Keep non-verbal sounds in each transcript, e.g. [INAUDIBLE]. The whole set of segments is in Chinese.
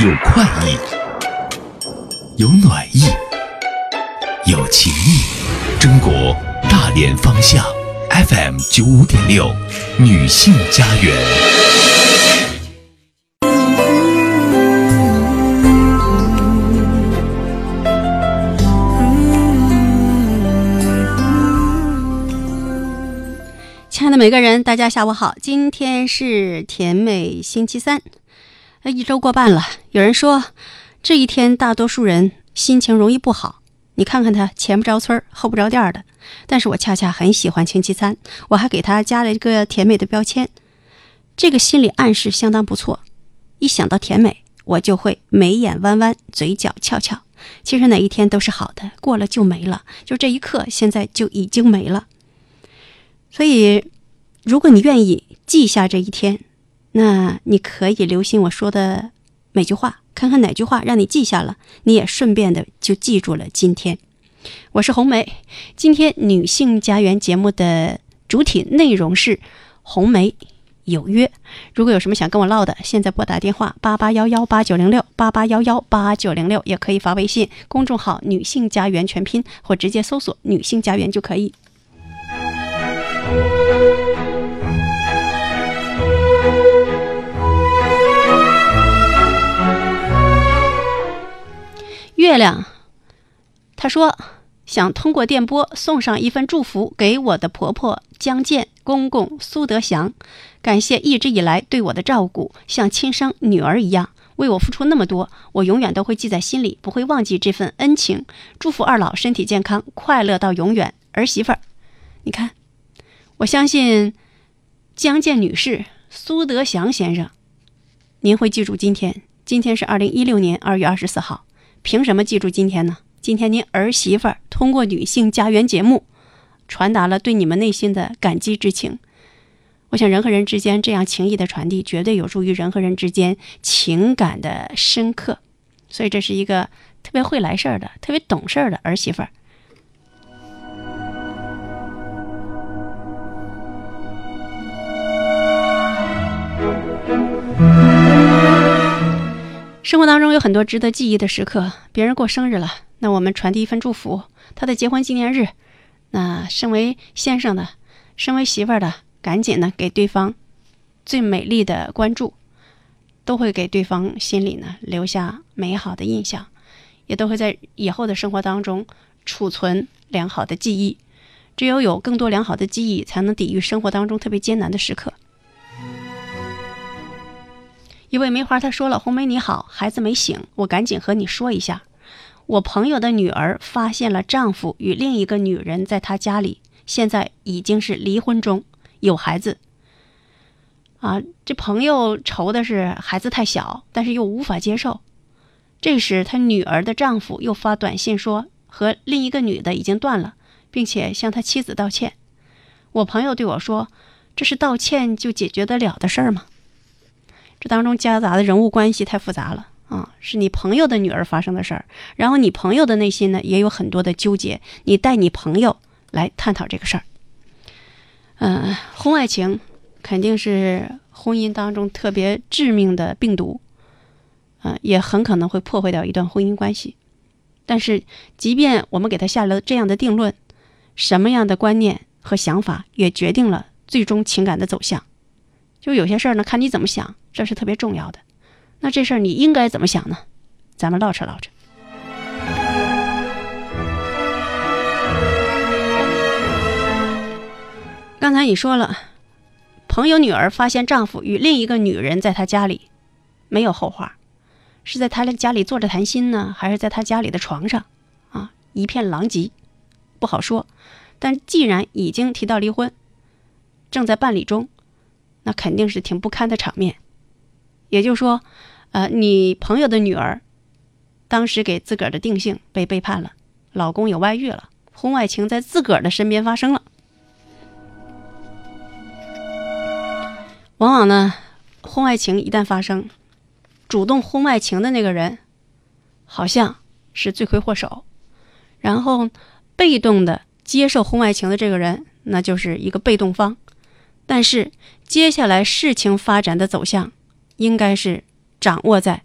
有快意，有暖意，有情意。中国大连方向 FM 九五点六，女性家园。亲爱的每个人，大家下午好。今天是甜美星期三，那，一周过半了。有人说，这一天大多数人心情容易不好。你看看他前不着村后不着店的，但是我恰恰很喜欢星期三，我还给他加了一个甜美的标签。这个心理暗示相当不错。一想到甜美，我就会眉眼弯弯，嘴角翘翘。其实哪一天都是好的，过了就没了。就这一刻，现在就已经没了。所以，如果你愿意记下这一天，那你可以留心我说的每句话，看看哪句话让你记下了，你也顺便的就记住了今天。我是红梅，今天女性家园节目的主体内容是红梅有约。如果有什么想跟我唠的，现在拨打电话八八幺幺八九零六八八幺幺八九零六，也可以发微信公众号“女性家园”全拼，或直接搜索“女性家园”就可以。月亮，他说想通过电波送上一份祝福给我的婆婆江建、公公苏德祥，感谢一直以来对我的照顾，像亲生女儿一样为我付出那么多，我永远都会记在心里，不会忘记这份恩情。祝福二老身体健康，快乐到永远。儿媳妇儿，你看。我相信江建女士、苏德祥先生，您会记住今天。今天是二零一六年二月二十四号，凭什么记住今天呢？今天您儿媳妇儿通过《女性家园》节目，传达了对你们内心的感激之情。我想人和人之间这样情谊的传递，绝对有助于人和人之间情感的深刻。所以这是一个特别会来事儿的、特别懂事儿的儿媳妇儿。生活当中有很多值得记忆的时刻，别人过生日了，那我们传递一份祝福；他的结婚纪念日，那身为先生的、身为媳妇儿的，赶紧呢给对方最美丽的关注，都会给对方心里呢留下美好的印象，也都会在以后的生活当中储存良好的记忆。只有有更多良好的记忆，才能抵御生活当中特别艰难的时刻。一位梅花她说了：“红梅你好，孩子没醒，我赶紧和你说一下，我朋友的女儿发现了丈夫与另一个女人在她家里，现在已经是离婚中，有孩子。啊，这朋友愁的是孩子太小，但是又无法接受。这时，他女儿的丈夫又发短信说和另一个女的已经断了，并且向他妻子道歉。我朋友对我说：‘这是道歉就解决得了的事儿吗？’”这当中夹杂的人物关系太复杂了啊！是你朋友的女儿发生的事儿，然后你朋友的内心呢也有很多的纠结。你带你朋友来探讨这个事儿。嗯，婚外情肯定是婚姻当中特别致命的病毒，嗯，也很可能会破坏掉一段婚姻关系。但是，即便我们给他下了这样的定论，什么样的观念和想法也决定了最终情感的走向。就有些事儿呢，看你怎么想，这是特别重要的。那这事儿你应该怎么想呢？咱们唠扯唠扯。刚才你说了，朋友女儿发现丈夫与另一个女人在她家里，没有后话，是在她的家里坐着谈心呢，还是在她家里的床上？啊，一片狼藉，不好说。但既然已经提到离婚，正在办理中。那肯定是挺不堪的场面，也就是说，呃，你朋友的女儿，当时给自个儿的定性被背叛了，老公有外遇了，婚外情在自个儿的身边发生了。往往呢，婚外情一旦发生，主动婚外情的那个人，好像是罪魁祸首，然后被动的接受婚外情的这个人，那就是一个被动方。但是接下来事情发展的走向，应该是掌握在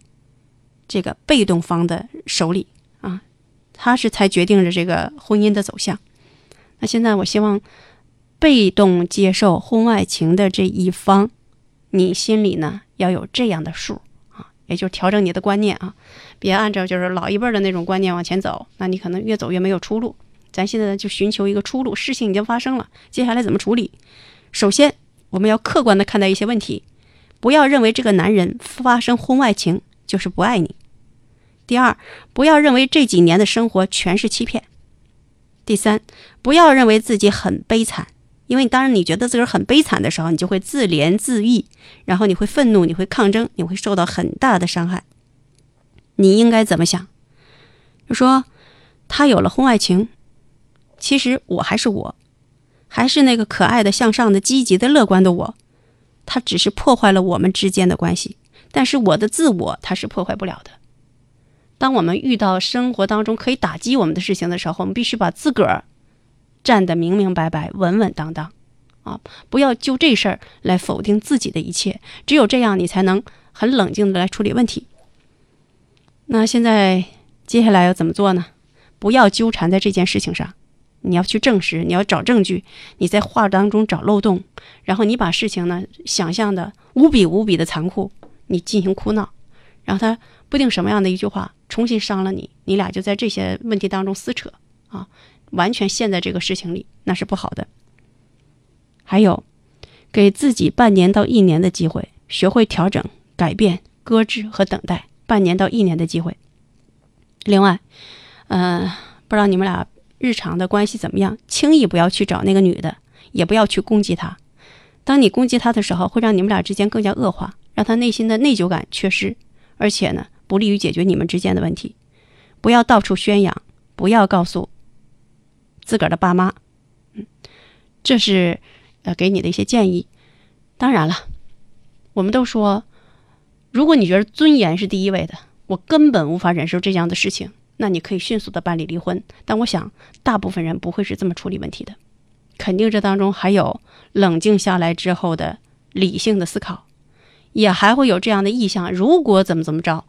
这个被动方的手里啊，他是才决定着这个婚姻的走向。那现在我希望被动接受婚外情的这一方，你心里呢要有这样的数啊，也就是调整你的观念啊，别按照就是老一辈的那种观念往前走，那你可能越走越没有出路。咱现在就寻求一个出路，事情已经发生了，接下来怎么处理？首先，我们要客观的看待一些问题，不要认为这个男人发生婚外情就是不爱你。第二，不要认为这几年的生活全是欺骗。第三，不要认为自己很悲惨，因为当然你觉得自个儿很悲惨的时候，你就会自怜自艾，然后你会愤怒，你会抗争，你会受到很大的伤害。你应该怎么想？就说他有了婚外情，其实我还是我，还是那个可爱的、向上的、积极的、乐观的我。他只是破坏了我们之间的关系，但是我的自我他是破坏不了的。当我们遇到生活当中可以打击我们的事情的时候，我们必须把自个儿站得明明白白、稳稳当当，啊，不要就这事儿来否定自己的一切。只有这样，你才能很冷静的来处理问题。那现在接下来要怎么做呢？不要纠缠在这件事情上，你要去证实，你要找证据，你在话当中找漏洞，然后你把事情呢想象的无比无比的残酷，你进行哭闹，然后他不定什么样的一句话。重新伤了你，你俩就在这些问题当中撕扯啊，完全陷在这个事情里，那是不好的。还有，给自己半年到一年的机会，学会调整、改变、搁置和等待，半年到一年的机会。另外，呃，不知道你们俩日常的关系怎么样，轻易不要去找那个女的，也不要去攻击她。当你攻击她的时候，会让你们俩之间更加恶化，让她内心的内疚感缺失，而且呢。不利于解决你们之间的问题，不要到处宣扬，不要告诉自个儿的爸妈，嗯，这是呃给你的一些建议。当然了，我们都说，如果你觉得尊严是第一位的，我根本无法忍受这样的事情，那你可以迅速的办理离婚。但我想，大部分人不会是这么处理问题的，肯定这当中还有冷静下来之后的理性的思考，也还会有这样的意向：如果怎么怎么着。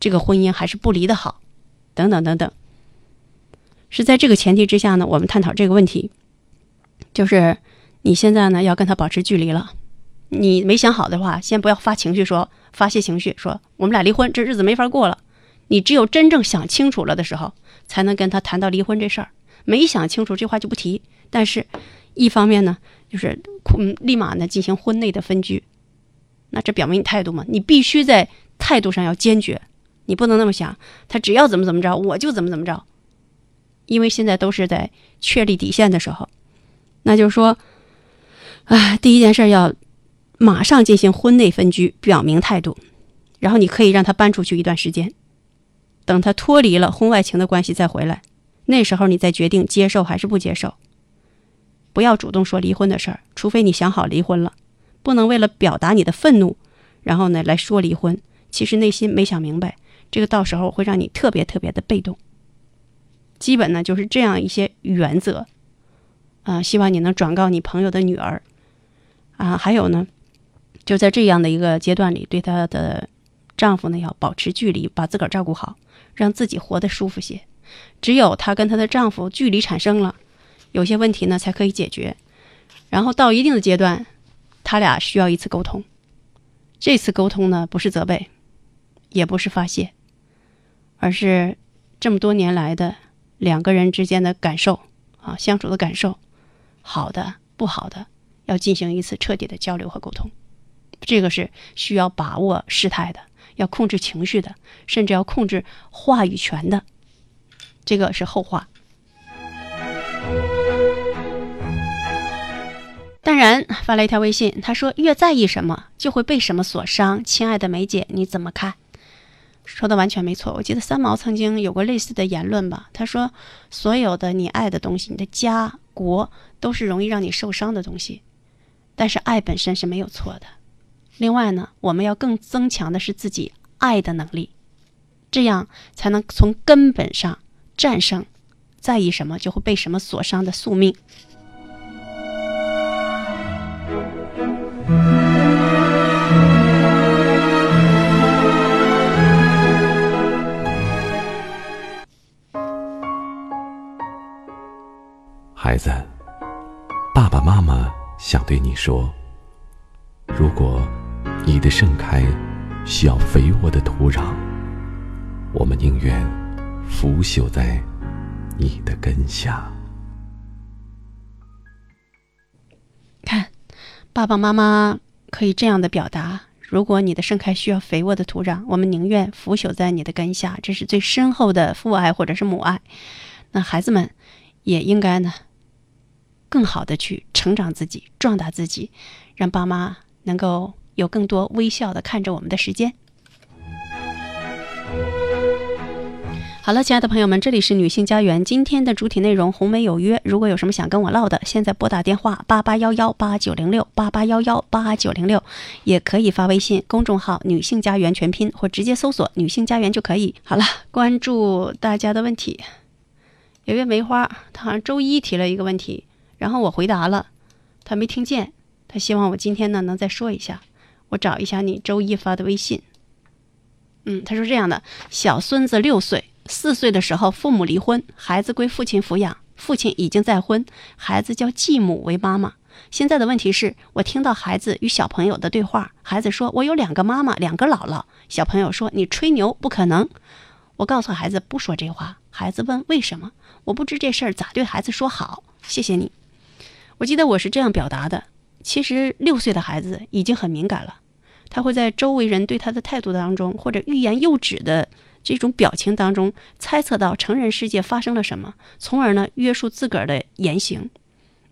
这个婚姻还是不离的好，等等等等。是在这个前提之下呢，我们探讨这个问题，就是你现在呢要跟他保持距离了。你没想好的话，先不要发情绪，说发泄情绪，说我们俩离婚，这日子没法过了。你只有真正想清楚了的时候，才能跟他谈到离婚这事儿。没想清楚，这话就不提。但是，一方面呢，就是嗯，立马呢进行婚内的分居，那这表明你态度嘛，你必须在态度上要坚决。你不能那么想，他只要怎么怎么着，我就怎么怎么着。因为现在都是在确立底线的时候，那就是说，啊，第一件事要马上进行婚内分居，表明态度，然后你可以让他搬出去一段时间，等他脱离了婚外情的关系再回来，那时候你再决定接受还是不接受。不要主动说离婚的事儿，除非你想好离婚了，不能为了表达你的愤怒，然后呢来说离婚，其实内心没想明白。这个到时候会让你特别特别的被动。基本呢就是这样一些原则，啊，希望你能转告你朋友的女儿，啊，还有呢，就在这样的一个阶段里，对她的丈夫呢要保持距离，把自个儿照顾好，让自己活得舒服些。只有她跟她的丈夫距离产生了，有些问题呢才可以解决。然后到一定的阶段，他俩需要一次沟通。这次沟通呢不是责备，也不是发泄。而是这么多年来的两个人之间的感受啊，相处的感受，好的不好的，要进行一次彻底的交流和沟通。这个是需要把握事态的，要控制情绪的，甚至要控制话语权的。这个是后话。淡然发了一条微信，他说：“越在意什么，就会被什么所伤。”亲爱的梅姐，你怎么看？说的完全没错。我记得三毛曾经有过类似的言论吧？他说：“所有的你爱的东西，你的家国，都是容易让你受伤的东西。但是爱本身是没有错的。另外呢我们要更增强的是自己爱的能力这样才能从根本上战胜在意什么就会被什么所伤的宿命。孩子爸爸妈妈想对你说如果你的盛开需要肥沃的土壤，我们宁愿腐朽在你的根下。看，爸爸妈妈可以这样的表达：如果你的盛开需要肥沃的土壤，我们宁愿腐朽在你的根下。这是最深厚的父爱或者是母爱。那孩子们也应该呢，更好的去成长自己，壮大自己，让爸妈能够有更多微笑的看着我们的时间。好了，亲爱的朋友们，这里是女性家园。今天的主体内容红梅有约，如果有什么想跟我唠的，现在拨打电话八八幺幺八九零六八八幺幺八九零六，也可以发微信公众号“女性家园”全拼，或直接搜索“女性家园”就可以。好了，关注大家的问题。有位梅花，他好像周一提了一个问题，然后我回答了，他没听见，他希望我今天呢能再说一下。我找一下你周一发的微信。嗯，他说这样的：小孙子六岁。四岁的时候，父母离婚，孩子归父亲抚养，父亲已经再婚，孩子叫继母为妈妈。现在的问题是我听到孩子与小朋友的对话，孩子说：“我有两个妈妈，两个姥姥。”小朋友说：“你吹牛，不可能。”我告诉孩子不说这话。孩子问：“为什么？”我不知这事儿咋对孩子说好。谢谢你。我记得我是这样表达的：其实六岁的孩子已经很敏感了，他会在周围人对他的态度当中，或者欲言又止的。这种表情当中，猜测到成人世界发生了什么，从而呢约束自个儿的言行，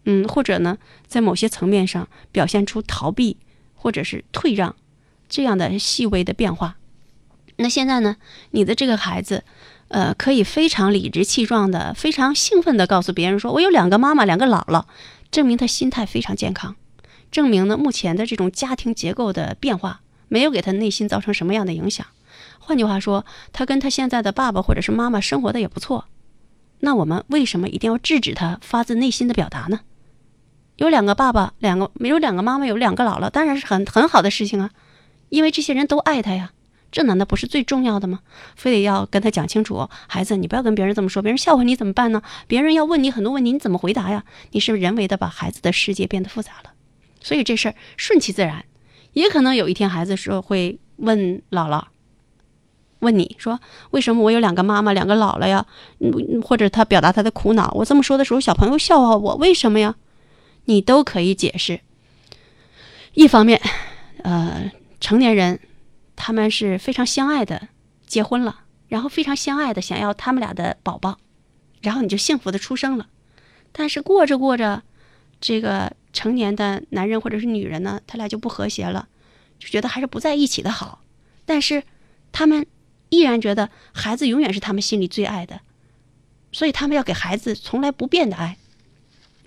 嗯，或者呢在某些层面上表现出逃避或者是退让这样的细微的变化。那现在呢，你的这个孩子，呃，可以非常理直气壮的、非常兴奋的告诉别人说：“我有两个妈妈，两个姥姥”，证明他心态非常健康，证明呢目前的这种家庭结构的变化没有给他内心造成什么样的影响。换句话说，他跟他现在的爸爸或者是妈妈生活的也不错，那我们为什么一定要制止他发自内心的表达呢？有两个爸爸，两个没有两个妈妈，有两个姥姥，当然是很很好的事情啊，因为这些人都爱他呀，这难道不是最重要的吗？非得要跟他讲清楚，孩子，你不要跟别人这么说，别人笑话你怎么办呢？别人要问你很多问题，你怎么回答呀？你是不是人为的把孩子的世界变得复杂了？所以这事儿顺其自然，也可能有一天孩子说会问姥姥。问你说为什么我有两个妈妈两个姥姥呀？或者他表达他的苦恼，我这么说的时候，小朋友笑话我，为什么呀？你都可以解释。一方面，呃，成年人他们是非常相爱的，结婚了，然后非常相爱的想要他们俩的宝宝，然后你就幸福的出生了。但是过着过着，这个成年的男人或者是女人呢，他俩就不和谐了，就觉得还是不在一起的好。但是他们。依然觉得孩子永远是他们心里最爱的，所以他们要给孩子从来不变的爱，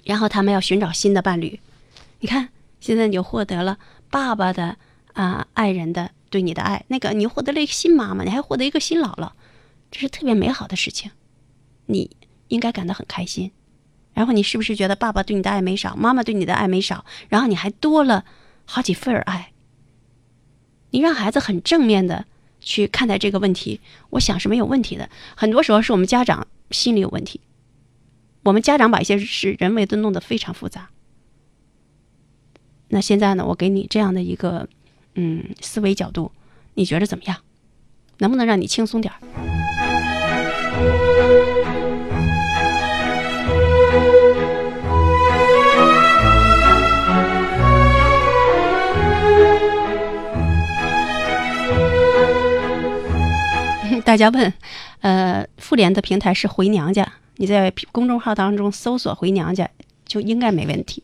然后他们要寻找新的伴侣。你看，现在你就获得了爸爸的啊爱人的对你的爱，那个你获得了一个新妈妈，你还获得一个新姥姥，这是特别美好的事情，你应该感到很开心。然后你是不是觉得爸爸对你的爱没少，妈妈对你的爱没少，然后你还多了好几份爱？你让孩子很正面的。去看待这个问题，我想是没有问题的。很多时候是我们家长心里有问题，我们家长把一些事人为的弄得非常复杂。那现在呢，我给你这样的一个嗯思维角度，你觉得怎么样？能不能让你轻松点儿？大家问，呃，妇联的平台是回娘家，你在公众号当中搜索“回娘家”就应该没问题。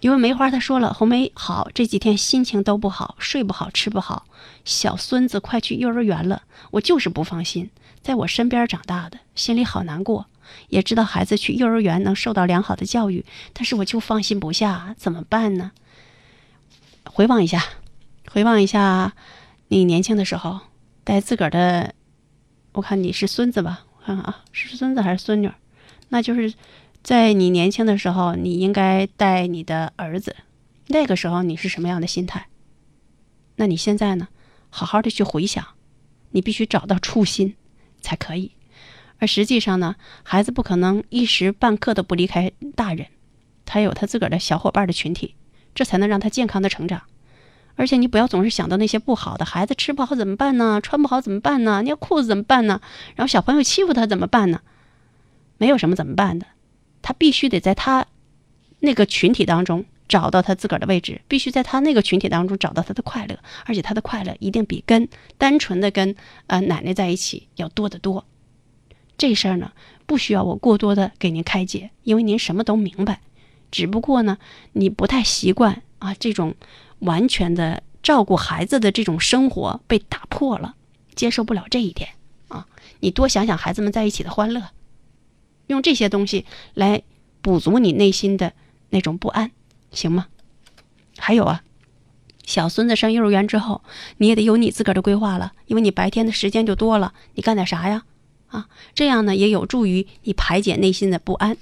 因为梅花她说了，红梅好，这几天心情都不好，睡不好，吃不好。小孙子快去幼儿园了，我就是不放心，在我身边长大的，心里好难过。也知道孩子去幼儿园能受到良好的教育，但是我就放心不下，怎么办呢？回望一下。回望一下，你年轻的时候带自个儿的，我看你是孙子吧？我看看啊，是孙子还是孙女？那就是在你年轻的时候，你应该带你的儿子。那个时候你是什么样的心态？那你现在呢？好好的去回想，你必须找到初心才可以。而实际上呢，孩子不可能一时半刻的不离开大人，他有他自个儿的小伙伴的群体，这才能让他健康的成长。而且你不要总是想到那些不好的，孩子吃不好怎么办呢？穿不好怎么办呢？尿裤子怎么办呢？然后小朋友欺负他怎么办呢？没有什么怎么办的，他必须得在他那个群体当中找到他自个儿的位置，必须在他那个群体当中找到他的快乐，而且他的快乐一定比跟单纯的跟呃奶奶在一起要多得多。这事儿呢，不需要我过多的给您开解，因为您什么都明白，只不过呢，你不太习惯啊这种。完全的照顾孩子的这种生活被打破了，接受不了这一点啊！你多想想孩子们在一起的欢乐，用这些东西来补足你内心的那种不安，行吗？还有啊，小孙子上幼儿园之后，你也得有你自个儿的规划了，因为你白天的时间就多了，你干点啥呀？啊，这样呢也有助于你排解内心的不安。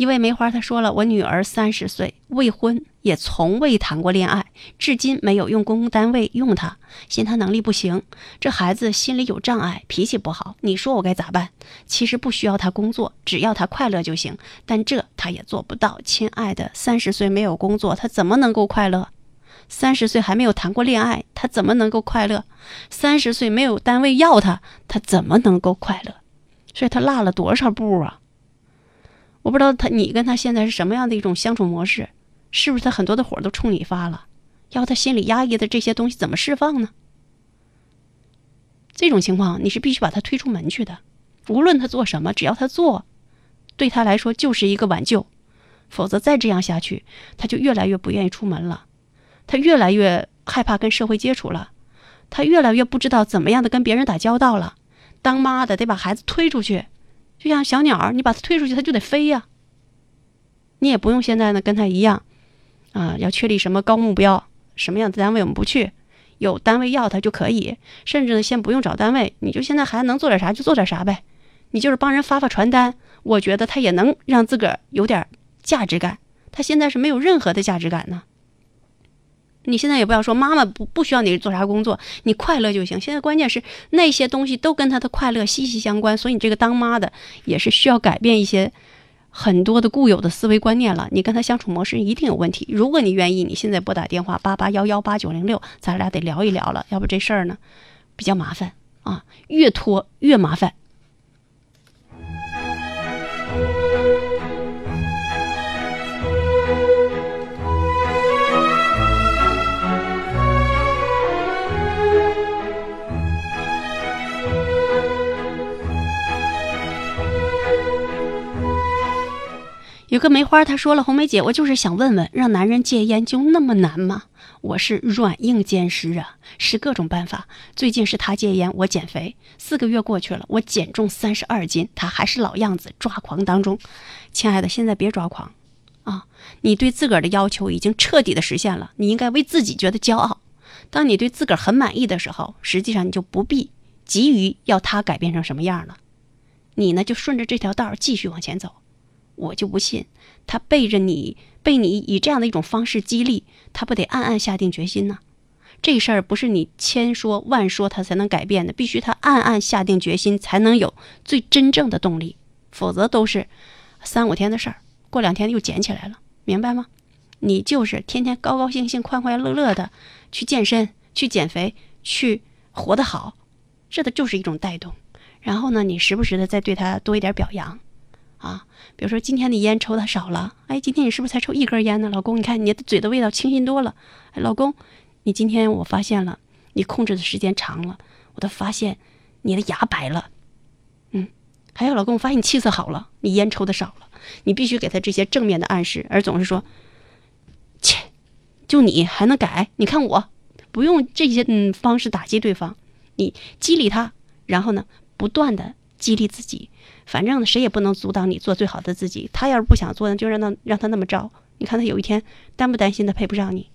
一位梅花，她说了：“我女儿三十岁，未婚，也从未谈过恋爱，至今没有用公共单位用她，嫌她能力不行。这孩子心里有障碍，脾气不好，你说我该咋办？其实不需要他工作，只要他快乐就行。但这他也做不到。亲爱的，三十岁没有工作，他怎么能够快乐？三十岁还没有谈过恋爱，他怎么能够快乐？三十岁没有单位要他，他怎么能够快乐？所以他落了多少步啊？”我不知道他，你跟他现在是什么样的一种相处模式？是不是他很多的火都冲你发了？要他心里压抑的这些东西怎么释放呢？这种情况你是必须把他推出门去的。无论他做什么，只要他做，对他来说就是一个挽救。否则再这样下去，他就越来越不愿意出门了，他越来越害怕跟社会接触了，他越来越不知道怎么样的跟别人打交道了。当妈的得把孩子推出去。就像小鸟，你把它推出去，它就得飞呀。你也不用现在呢跟他一样，啊，要确立什么高目标，什么样的单位我们不去，有单位要他就可以。甚至呢，先不用找单位，你就现在还能做点啥就做点啥呗。你就是帮人发发传单，我觉得他也能让自个儿有点价值感。他现在是没有任何的价值感呢。你现在也不要说妈妈不不需要你做啥工作，你快乐就行。现在关键是那些东西都跟他的快乐息息相关，所以你这个当妈的也是需要改变一些很多的固有的思维观念了。你跟他相处模式一定有问题。如果你愿意，你现在拨打电话八八幺幺八九零六，咱俩得聊一聊了。要不这事儿呢比较麻烦啊，越拖越麻烦。个梅花，他说了：“红梅姐，我就是想问问，让男人戒烟就那么难吗？我是软硬兼施啊，试各种办法。最近是他戒烟，我减肥，四个月过去了，我减重三十二斤，他还是老样子，抓狂当中。亲爱的，现在别抓狂啊！你对自个儿的要求已经彻底的实现了，你应该为自己觉得骄傲。当你对自个儿很满意的时候，实际上你就不必急于要他改变成什么样了。你呢，就顺着这条道继续往前走。”我就不信，他背着你，被你以这样的一种方式激励，他不得暗暗下定决心呢？这事儿不是你千说万说他才能改变的，必须他暗暗下定决心，才能有最真正的动力，否则都是三五天的事儿，过两天又捡起来了，明白吗？你就是天天高高兴兴、快快乐乐的去健身、去减肥、去活得好，这的就是一种带动。然后呢，你时不时的再对他多一点表扬。啊，比如说今天的烟抽的少了，哎，今天你是不是才抽一根烟呢？老公，你看你的嘴的味道清新多了。哎，老公，你今天我发现了，你控制的时间长了，我都发现你的牙白了。嗯，还有老公，我发现你气色好了，你烟抽的少了。你必须给他这些正面的暗示，而总是说，切，就你还能改？你看我，不用这些嗯方式打击对方，你激励他，然后呢，不断的。激励自己。反正谁也不能阻挡你做最好的自己。他要是不想做呢，就让他让他那么着。你看他有一天担不担心他配不上你？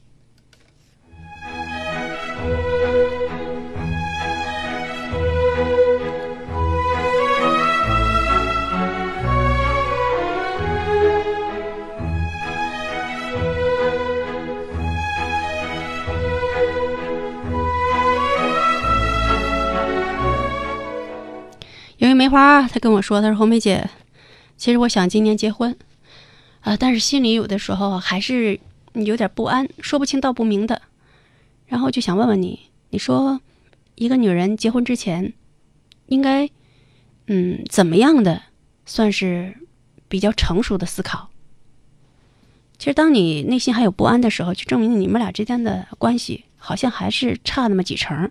有一梅花，她跟我说：“她说红梅姐，其实我想今年结婚，啊，但是心里有的时候还是有点不安，说不清道不明的。然后就想问问你，你说一个女人结婚之前，应该嗯怎么样的算是比较成熟的思考？其实当你内心还有不安的时候，就证明你们俩之间的关系好像还是差那么几成，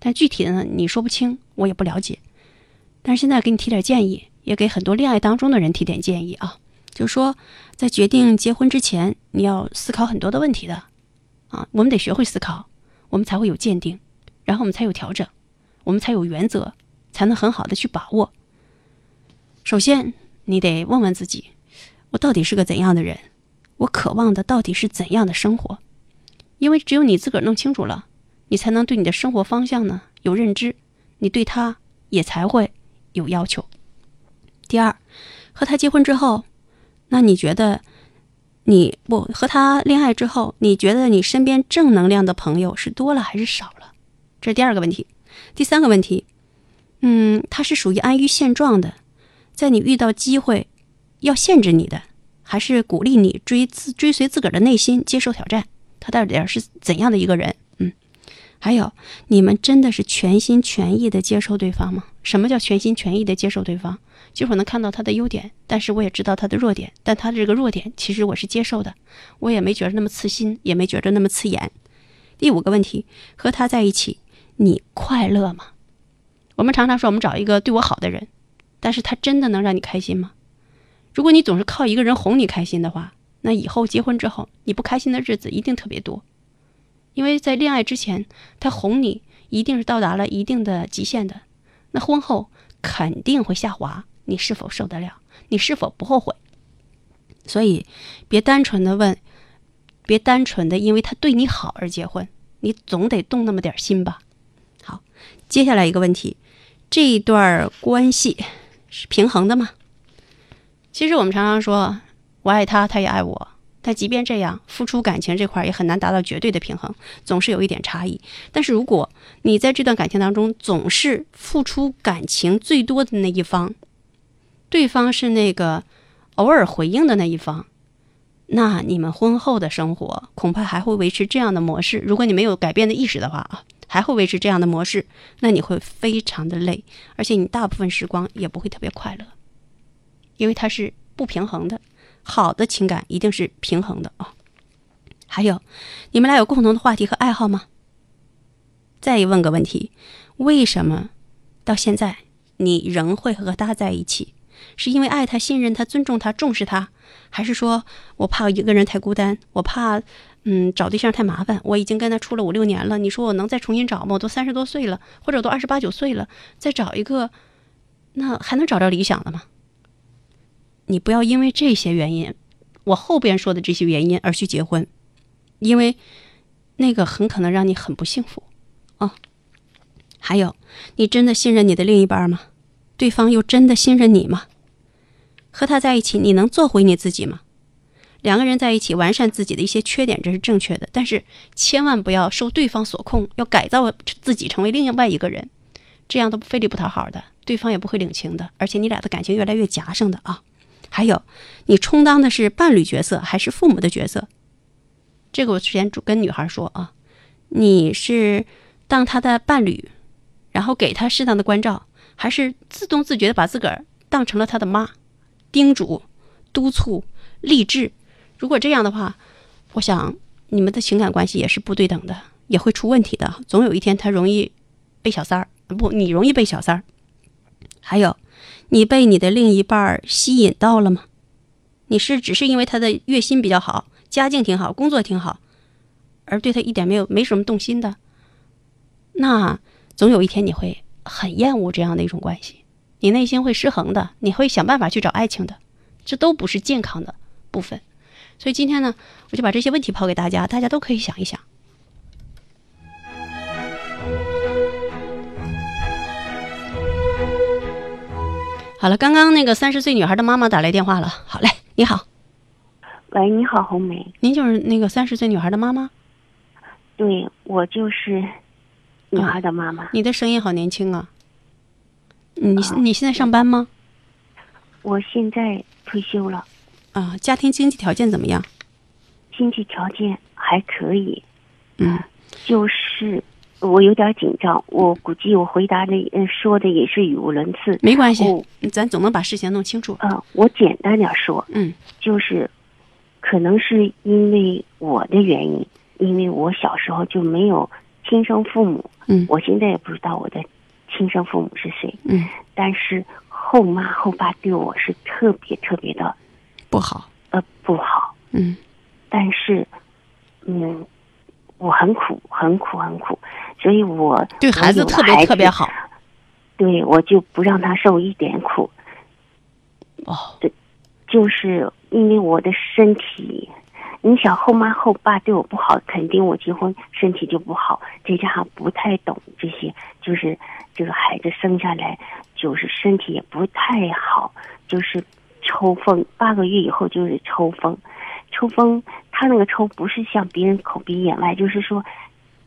但具体的呢，你说不清，我也不了解。”但是现在给你提点建议，也给很多恋爱当中的人提点建议啊，就是说，在决定结婚之前，你要思考很多的问题的，啊，我们得学会思考，我们才会有鉴定，然后我们才有调整，我们才有原则，才能很好的去把握。首先，你得问问自己，我到底是个怎样的人？我渴望的到底是怎样的生活？因为只有你自个儿弄清楚了，你才能对你的生活方向呢有认知，你对他也才会。有要求。第二，和他结婚之后，那你觉得你不和他恋爱之后，你觉得你身边正能量的朋友是多了还是少了？这是第二个问题。第三个问题，嗯，他是属于安于现状的，在你遇到机会要限制你的，还是鼓励你追自追随自个儿的内心，接受挑战？他到底是怎样的一个人？还有，你们真的是全心全意的接受对方吗？什么叫全心全意的接受对方？就是我能看到他的优点，但是我也知道他的弱点，但他的这个弱点其实我是接受的，我也没觉得那么刺心，也没觉得那么刺眼。第五个问题，和他在一起，你快乐吗？我们常常说我们找一个对我好的人，但是他真的能让你开心吗？如果你总是靠一个人哄你开心的话，那以后结婚之后，你不开心的日子一定特别多。因为在恋爱之前，他哄你一定是到达了一定的极限的，那婚后肯定会下滑。你是否受得了？你是否不后悔？所以，别单纯的问，别单纯的因为他对你好而结婚，你总得动那么点心吧。好，接下来一个问题，这一段关系是平衡的吗？其实我们常常说，我爱他，他也爱我。但即便这样，付出感情这块也很难达到绝对的平衡，总是有一点差异。但是如果你在这段感情当中总是付出感情最多的那一方，对方是那个偶尔回应的那一方，那你们婚后的生活恐怕还会维持这样的模式。如果你没有改变的意识的话啊，还会维持这样的模式，那你会非常的累，而且你大部分时光也不会特别快乐，因为它是不平衡的。好的情感一定是平衡的啊！还有，你们俩有共同的话题和爱好吗？再问个问题：为什么到现在你仍会和他在一起？是因为爱他、信任他、尊重他、重视他，还是说我怕一个人太孤单？我怕嗯找对象太麻烦？我已经跟他处了五六年了，你说我能再重新找吗？我都三十多岁了，或者我都二十八九岁了，再找一个，那还能找着理想的吗？你不要因为这些原因，我后边说的这些原因而去结婚，因为那个很可能让你很不幸福啊。还有，你真的信任你的另一半吗？对方又真的信任你吗？和他在一起，你能做回你自己吗？两个人在一起，完善自己的一些缺点，这是正确的，但是千万不要受对方所控，要改造自己成为另外一个人，这样都费力不讨好的，对方也不会领情的，而且你俩的感情越来越夹生的啊。还有，你充当的是伴侣角色还是父母的角色？这个我之前跟女孩说啊，你是当她的伴侣，然后给她适当的关照，还是自动自觉的把自个儿当成了她的妈，叮嘱、督促、励志？如果这样的话，我想你们的情感关系也是不对等的，也会出问题的。总有一天他容易被小三儿，不，你容易被小三儿。还有。你被你的另一半吸引到了吗？你是只是因为他的月薪比较好，家境挺好，工作挺好，而对他一点没有没什么动心的？那总有一天你会很厌恶这样的一种关系，你内心会失衡的，你会想办法去找爱情的，这都不是健康的部分。所以今天呢，我就把这些问题抛给大家，大家都可以想一想。好了，刚刚那个三十岁女孩的妈妈打来电话了。好嘞，你好，喂，你好，红梅。您就是那个三十岁女孩的妈妈？对，我就是女孩的妈妈。你的声音好年轻啊！你你现在上班吗？我现在退休了。啊，家庭经济条件怎么样？经济条件还可以。嗯，就是我有点紧张，我估计我回答的嗯说的也是语无伦次。没关系，咱总能把事情弄清楚。呃，我简单点说，嗯。就是可能是因为我的原因，因为我小时候就没有亲生父母，嗯。我现在也不知道我的亲生父母是谁，嗯，但是后妈后爸对我是特别特别的不好。呃不好，嗯。但是嗯，我很苦很苦很苦，所以我对孩子特别特别好。对我就不让他受一点苦，哦，就是因为我的身体，你想后妈后爸对我不好，肯定我结婚身体就不好，再加上不太懂这些，就是这个孩子生下来就是身体也不太好，就是抽风，八个月以后就是抽风，抽风他那个抽不是像别人口鼻眼外，就是说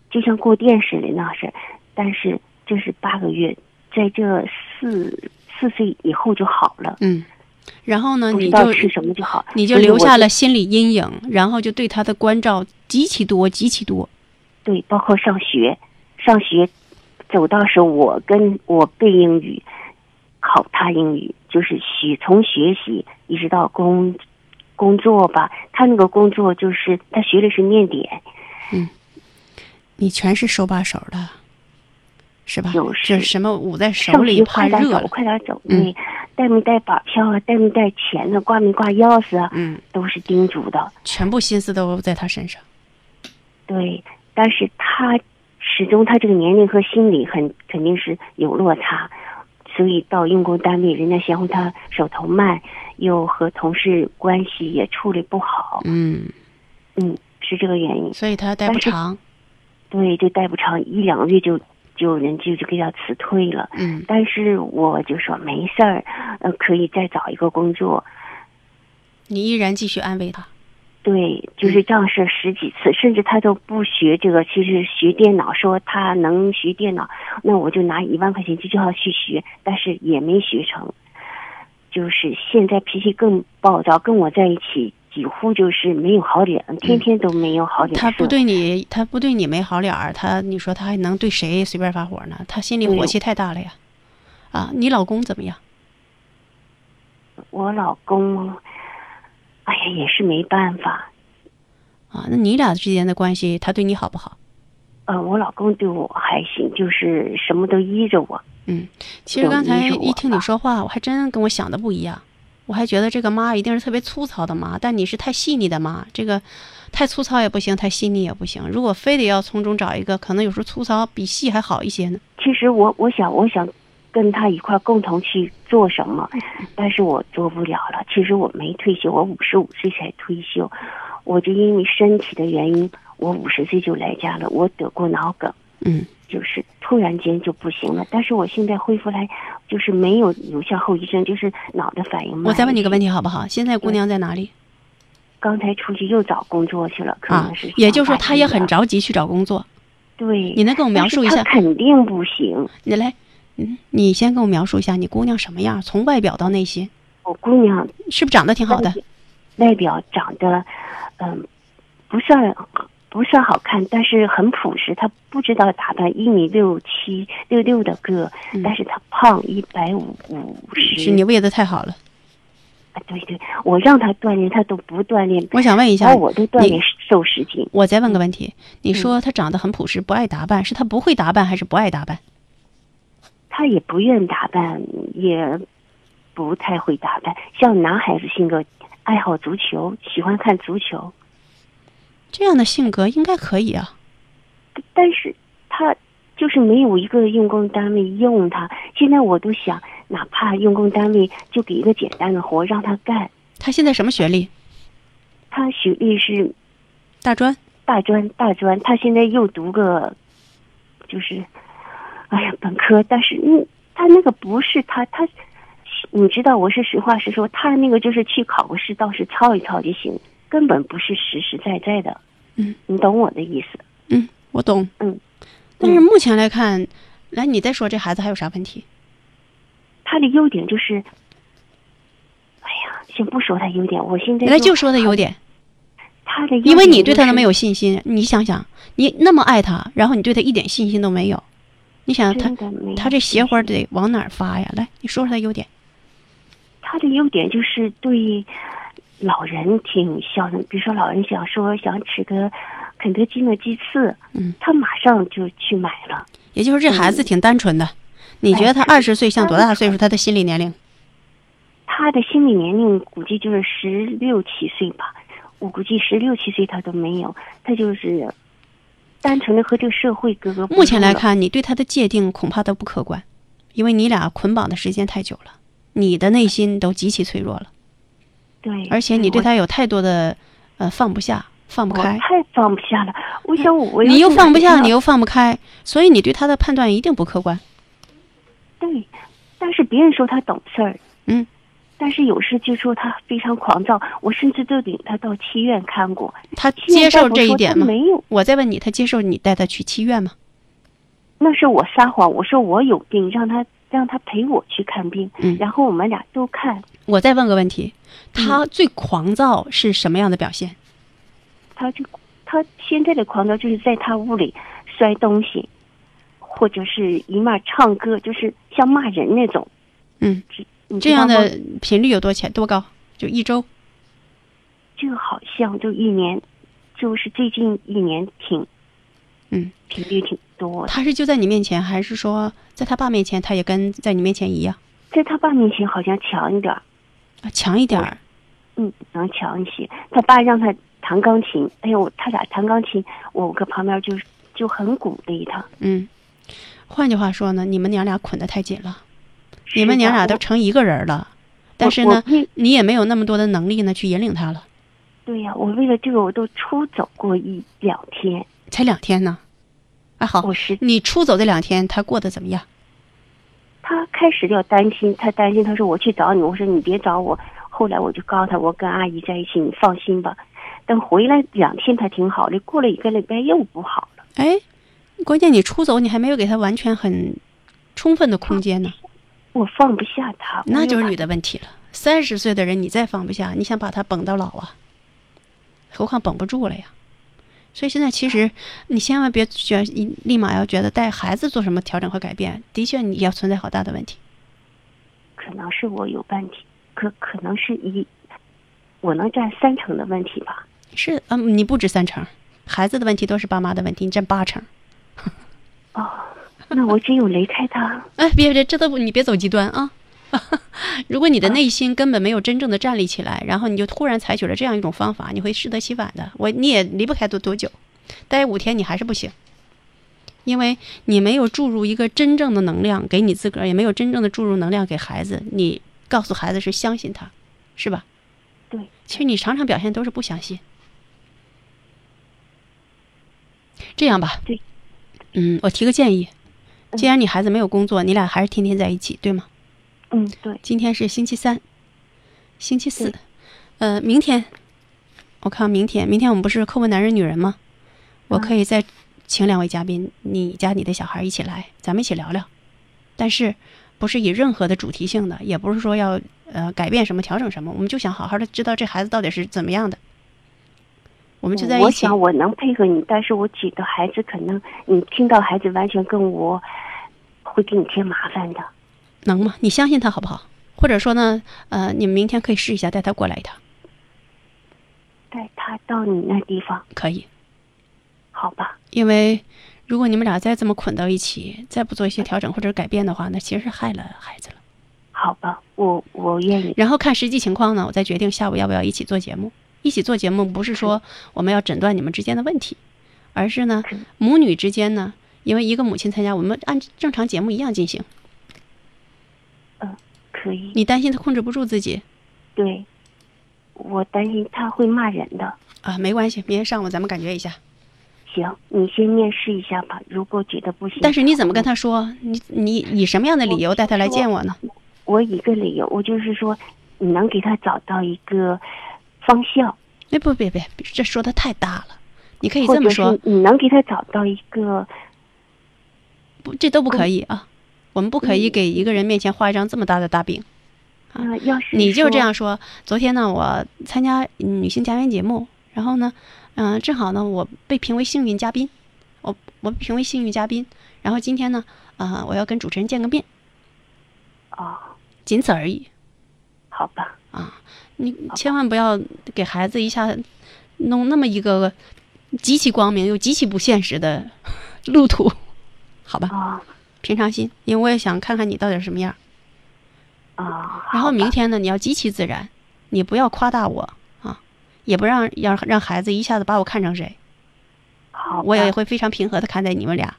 就像过电似的那是，但是这是八个月，在这四四岁以后就好了。嗯，然后呢，你就吃什么就好，你就留下了心理阴影，然后就对他的关照极其多，极其多。对，包括上学，上学走到时候，我跟我背英语，考他英语，就是学从学习一直到工工作吧。他那个工作就是他学的是面点，你全是手把手的，是吧？就是什么捂在手里怕快点走，热了。快点走。嗯对，带没带把票啊？带没带钱呢？挂没挂钥匙啊？嗯，都是叮嘱的。全部心思都在他身上。对，但是他始终他这个年龄和心理很肯定是有落差，所以到用工单位，人家嫌乎他手头慢，又和同事关系也处理不好，嗯，嗯，是这个原因。所以他待不长。对，就待不长，一两个月就就人就就给他辞退了。嗯但是我就说没事儿，呃，可以再找一个工作。你依然继续安慰他。对，就是这样事儿十几次，甚至他都不学这个。其实学电脑，说他能学电脑，那我就拿一万块钱就叫他去学，但是也没学成。就是现在脾气更暴躁，跟我在一起几乎就是没有好脸，天天都没有好脸色。他不对你，他不对你没好脸儿，他你说他还能对谁随便发火呢？他心里火气太大了呀。啊，你老公怎么样？我老公，哎呀，也是没办法。啊，那你俩之间的关系，他对你好不好？呃，我老公对我还行，就是什么都依着我。嗯，其实刚才一听你说话，我还真跟我想的不一样。我还觉得这个妈一定是特别粗糙的妈，但你是太细腻的妈。这个太粗糙也不行，太细腻也不行。如果非得要从中找一个，可能有时候粗糙比细还好一些呢。其实我我想我想跟他一块儿共同去做什么，但是我做不了了。其实我没退休，我五十五岁才退休，我就因为身体的原因，我五十岁就来家了。我得过脑梗，嗯，就是突然间就不行了。但是我现在恢复来，就是没有留下后遗症，就是脑的反应慢。我再问你个问题，好不好？现在姑娘在哪里刚才出去又找工作去了，可啊能是、？也就是说，她也很。着急去找工作。对，你能跟我描述一下？肯定不行。你来，嗯，你先跟我描述一下你姑娘什么样，从外表到内心，我姑娘是不是长得挺好的？外表长得，嗯，不算不算好看，但是很朴实。他不知道打扮，一米六七六六的个，嗯但是他胖一百五五十。是你喂的太好了。啊，对对，我让他锻炼，他都不锻炼，我想问一下我都锻炼瘦十斤。我再问个问题，你说他长得很朴实，不爱打扮，是他不会打扮还是不爱打扮？他也不愿打扮，也不太会打扮，像男孩子性格，爱好足球，喜欢看足球。这样的性格应该可以啊。但是他就是没有一个用工单位用他。现在我都想，哪怕用工单位就给一个简单的活让他干。他现在什么学历？他学历是大专。大专，大专。他现在又读个，就是，哎呀，本科。但是，嗯，他那个不是他，他，你知道，我是实话实说，他那个就是去考个试，到时抄一抄就行，根本不是实实在在的。嗯，你懂我的意思？嗯，我懂。嗯，但是目前来看，来，你再说这孩子还有啥问题？他的优点就是，哎呀，先不说他优点，我现在来就说他优点。他的优点、因为你对他都没有信心，你想想，你那么爱他，然后你对他一点信心都没有，你想他他这邪火得往哪儿发呀？来，你说说他优点。他的优点就是对老人挺孝顺，比如说老人想说想吃个肯德基的鸡翅，嗯，他马上就去买了。也就是这孩子挺单纯的。你觉得他二十岁像多大岁数？他的心理年龄？他的心理年龄估计就是十六七岁吧。我估计十六七岁他都没有，他就是单纯的和这个社会格格不入。目前来看，你对他的界定恐怕都不客观，因为你俩捆绑的时间太久了，你的内心都极其脆弱了。对，而且你对他有太多的呃放不下、放不开。太放不下了，我想我你又放不下，你又放不开，所以你对他的判断一定不客观。对，但是别人说他懂事儿，嗯。但是有时就说他非常狂躁，我甚至都领他到七院看过。他接受这一点吗？没有。我再问你，他接受你带他去七院吗？那是我撒谎，我说我有病，让他让他陪我去看病。嗯。然后我们俩都看。我再问个问题，他最狂躁是什么样的表现？他就他现在的狂躁就是在他屋里摔东西，或者是一面唱歌，就是像骂人那种。嗯。这样的频率有多浅多高？就一周，就好像就一年，就是最近一年挺，嗯，频率挺多。他是就在你面前，还是说在他爸面前，他也跟在你面前一样？在他爸面前好像强一点儿，啊，强一点儿，嗯，能强一些。他爸让他弹钢琴，哎呦，他俩弹钢琴，我搁旁边就就很鼓励他。嗯，换句话说呢，你们娘俩捆得太紧了。你们娘俩都成一个人了，但是呢，你也没有那么多的能力呢去引领他了。对呀、啊，我为了这个我都出走过一两天，才两天呢。啊，好，我是你出走这两天，他过得怎么样？他开始要担心，他担心，他说我去找你，我说你别找我。后来我就告诉他，我跟阿姨在一起，你放心吧。等回来两天，他挺好的，过了一个礼拜又不好了。哎，关键你出走，你还没有给他完全很充分的空间呢。我放不下他，那就是你的问题了。三十岁的人，你再放不下，你想把他绷到老啊？何况绷不住了呀。所以现在其实你千万别觉立马要觉得带孩子做什么调整和改变，的确你要存在好大的问题。可能是我有问题，可可能是一我能占三成的问题吧。是，嗯，你不止三成，孩子的问题都是爸妈的问题，你占八成。[LAUGHS] 哦。那我只有离开他。哎，别别，这都你别走极端啊！[LAUGHS] 如果你的内心根本没有真正的站立起来，然后你就突然采取了这样一种方法，你会适得其反的。我你也离不开多多久，待五天你还是不行，因为你没有注入一个真正的能量给你自个儿，也没有真正的注入能量给孩子。你告诉孩子是相信他，是吧？对。其实你常常表现都是不相信。这样吧，对，嗯，我提个建议。既然你孩子没有工作，你俩还是天天在一起，对吗？嗯，对。今天是星期三，星期四，呃，明天，我看明天，明天我们不是叩问男人女人吗？我可以再请两位嘉宾，你家你的小孩一起来，咱们一起聊聊。但是不是以任何的主题性的，也不是说要呃改变什么、调整什么，我们就想好好的知道这孩子到底是怎么样的。我们就在一起。我想我能配合你，但是我觉得孩子可能你听到孩子完全跟我会给你添麻烦的，能吗？你相信他好不好？或者说呢，呃，你们明天可以试一下带他过来一趟，带他到你那地方可以，好吧？因为如果你们俩再这么捆到一起，再不做一些调整或者改变的话，那其实是害了孩子了。好吧，我我愿意。然后看实际情况呢，我再决定下午要不要一起做节目。一起做节目不是说我们要诊断你们之间的问题，而是呢，母女之间呢，因为一个母亲参加，我们按正常节目一样进行。嗯，可以。你担心他控制不住自己对，我担心他会骂人的。啊？没关系，明天上午咱们感觉一下。行，你先面试一下吧。如果觉得不行，但是你怎么跟他说？你你以什么样的理由带他来见我呢？我一个理由，我就是说，你能给他找到一个方向，哎，不，别别，这说的太大了。你可以这么说，你能给他找到一个，不，这都不可以啊。我们不可以给一个人面前画一张这么大的大饼。呃，要是你就这样说。昨天呢，我参加嗯女性嘉宾节目，然后呢，嗯、正好呢，我被评为幸运嘉宾，我我被评为幸运嘉宾。然后今天呢，啊、我要跟主持人见个面，哦，仅此而已好吧，啊。你千万不要给孩子一下弄那么一个极其光明又极其不现实的 [LAUGHS] 路途，好吧？哦平常心，因为我也想看看你到底是什么样。啊，然后明天呢，你要极其自然，你不要夸大我啊，也不让让让孩子一下子把我看成谁，好，我也会非常平和的看待你们俩，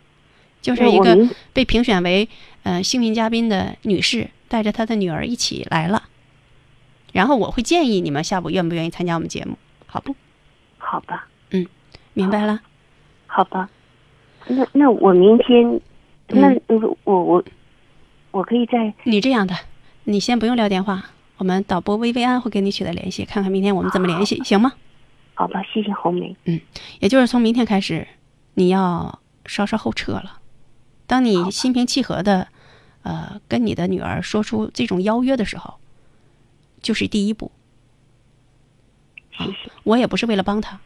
就是一个被评选为呃幸运嘉宾的女士带着她的女儿一起来了，然后我会建议你们下午愿不愿意参加我们节目，好不？好吧，嗯明白了？好吧，那那我明天，那我我我可以在你这样的，你先不用撂电话，我们导播薇薇安会跟你取得联系，看看明天我们怎么联系，行吗？好吧，谢谢红梅，嗯也就是从明天开始，你要稍稍后撤了。当你心平气和的，呃，跟你的女儿说出这种邀约的时候，就是第一步。谢谢。我也不是为了帮她，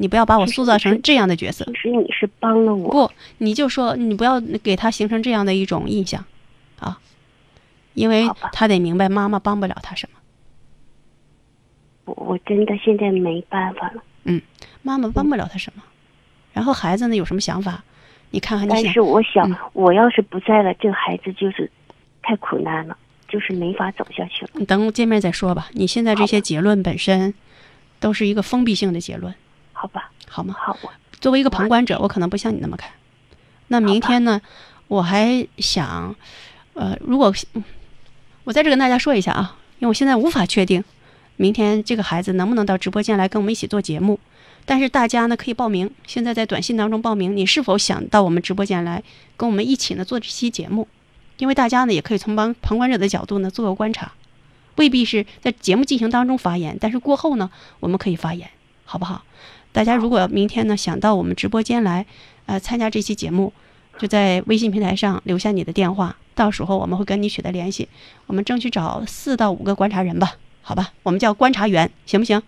你不要把我塑造成这样的角色。其实你是帮了我，不，你就说你不要给他形成这样的一种印象，啊，因为他得明白妈妈帮不了他什么，我我真的现在没办法了。嗯妈妈帮不了他什么。然后孩子呢有什么想法，你看看你想但是我想嗯，我要是不在了，这个孩子就是太苦难了，就是没法走下去了。你等见面再说吧。你现在这些结论本身都是一个封闭性的结论，好吧，好吗？好我，作为一个旁观者，我可能不像你那么看。那明天呢，我还想，呃，如果嗯我在这跟大家说一下啊，因为我现在无法确定明天这个孩子能不能到直播间来跟我们一起做节目，但是大家呢可以报名，现在在短信当中报名，你是否想到我们直播间来跟我们一起呢做这期节目？因为大家呢也可以从旁旁观者的角度呢做个观察，未必是在节目进行当中发言，但是过后呢我们可以发言，好不好？大家如果明天呢想到我们直播间来，呃，参加这期节目，就在微信平台上留下你的电话，到时候我们会跟你取得联系。我们争取找四到五个观察人吧，好吧？我们叫观察员，行不行？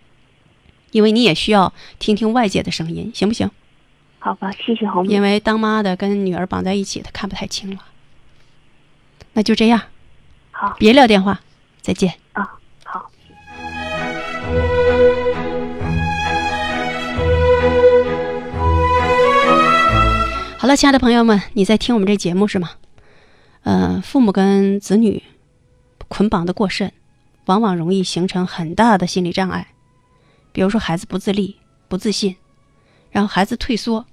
因为你也需要听听外界的声音，行不行？好吧，谢谢红梅因。为当妈的跟女儿绑在一起，她看不太清了。那就这样，好别撂电话，再见。啊，好。了，亲爱的朋友们，你在听我们这节目是吗？呃，父母跟子女捆绑的过甚，往往容易形成很大的心理障碍。比如说，孩子不自立、不自信，然后孩子退缩，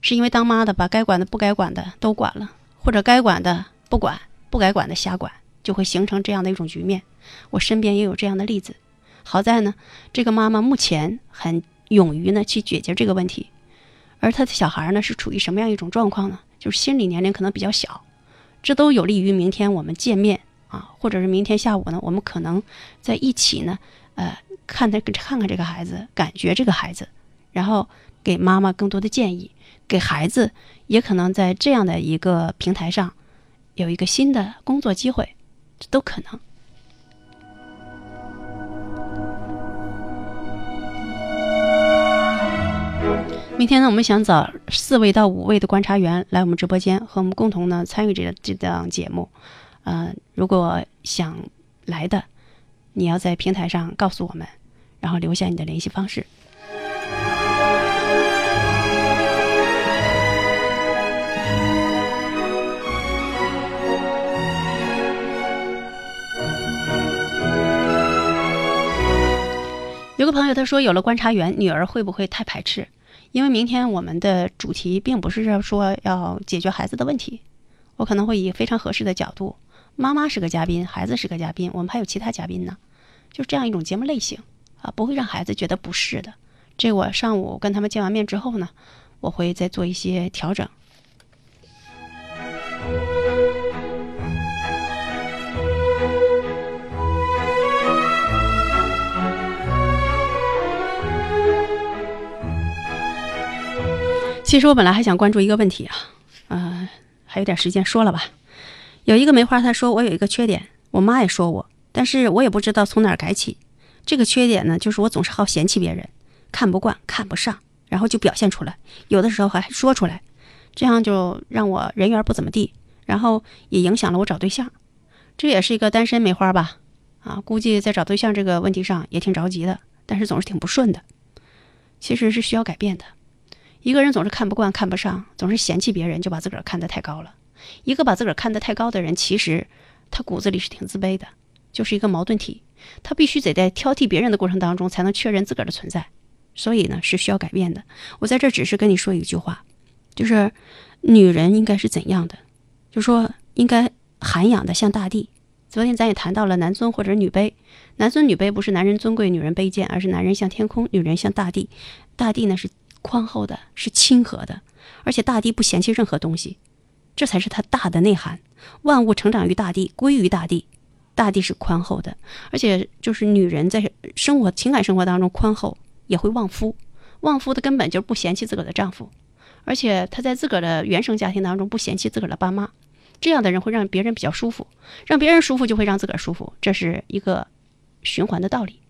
是因为当妈的把该管的、不该管的都管了，或者该管的不管，不该管的瞎管，就会形成这样的一种局面。我身边也有这样的例子。好在呢，这个妈妈目前很勇于呢去解决这个问题，而他的小孩呢是处于什么样一种状况呢？就是心理年龄可能比较小，这都有利于明天我们见面啊，或者是明天下午呢，我们可能在一起呢，呃，看他看看这个孩子，感觉这个孩子，然后给妈妈更多的建议，给孩子也可能在这样的一个平台上有一个新的工作机会，这都可能。明天呢，我们想找四位到五位的观察员来我们直播间，和我们共同呢参与这个这档节目。呃，如果想来的，你要在平台上告诉我们，然后留下你的联系方式。有个朋友他说，有了观察员，女儿会不会太排斥？因为明天我们的主题并不是说要解决孩子的问题，我可能会以非常合适的角度，妈妈是个嘉宾，孩子是个嘉宾，我们还有其他嘉宾呢，就是这样一种节目类型啊，不会让孩子觉得不适的。这我上午跟他们见完面之后呢，我会再做一些调整。其实我本来还想关注一个问题啊，呃，还有点时间说了吧。有一个梅花，他说我有一个缺点，我妈也说我，但是我也不知道从哪儿改起。这个缺点呢，就是我总是好嫌弃别人，看不惯、看不上，然后就表现出来，有的时候还说出来，这样就让我人缘不怎么地，然后也影响了我找对象。这也是一个单身梅花吧？啊，估计在找对象这个问题上也挺着急的，但是总是挺不顺的。其实是需要改变的。一个人总是看不惯、看不上，总是嫌弃别人，就把自个儿看得太高了。一个把自个儿看得太高的人，其实他骨子里是挺自卑的，就是一个矛盾体。他必须得在挑剔别人的过程当中，才能确认自个儿的存在。所以呢，是需要改变的。我在这只是跟你说一句话，就是女人应该是怎样的，就说应该涵养的像大地。昨天咱也谈到了男尊或者女卑，男尊女卑不是男人尊贵，女人卑贱，而是男人像天空，女人像大地。大地呢是。宽厚的是亲和的，而且大地不嫌弃任何东西，这才是它大的内涵。万物成长于大地，归于大地，大地是宽厚的，而且就是女人在生活、情感生活当中宽厚，也会旺夫。旺夫的根本就是不嫌弃自个儿的丈夫，而且她在自个儿的原生家庭当中不嫌弃自个儿的爸妈，这样的人会让别人比较舒服，让别人舒服就会让自个儿舒服，这是一个循环的道理。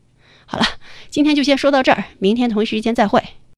好了，今天就先说到这儿，明天同一时间再会。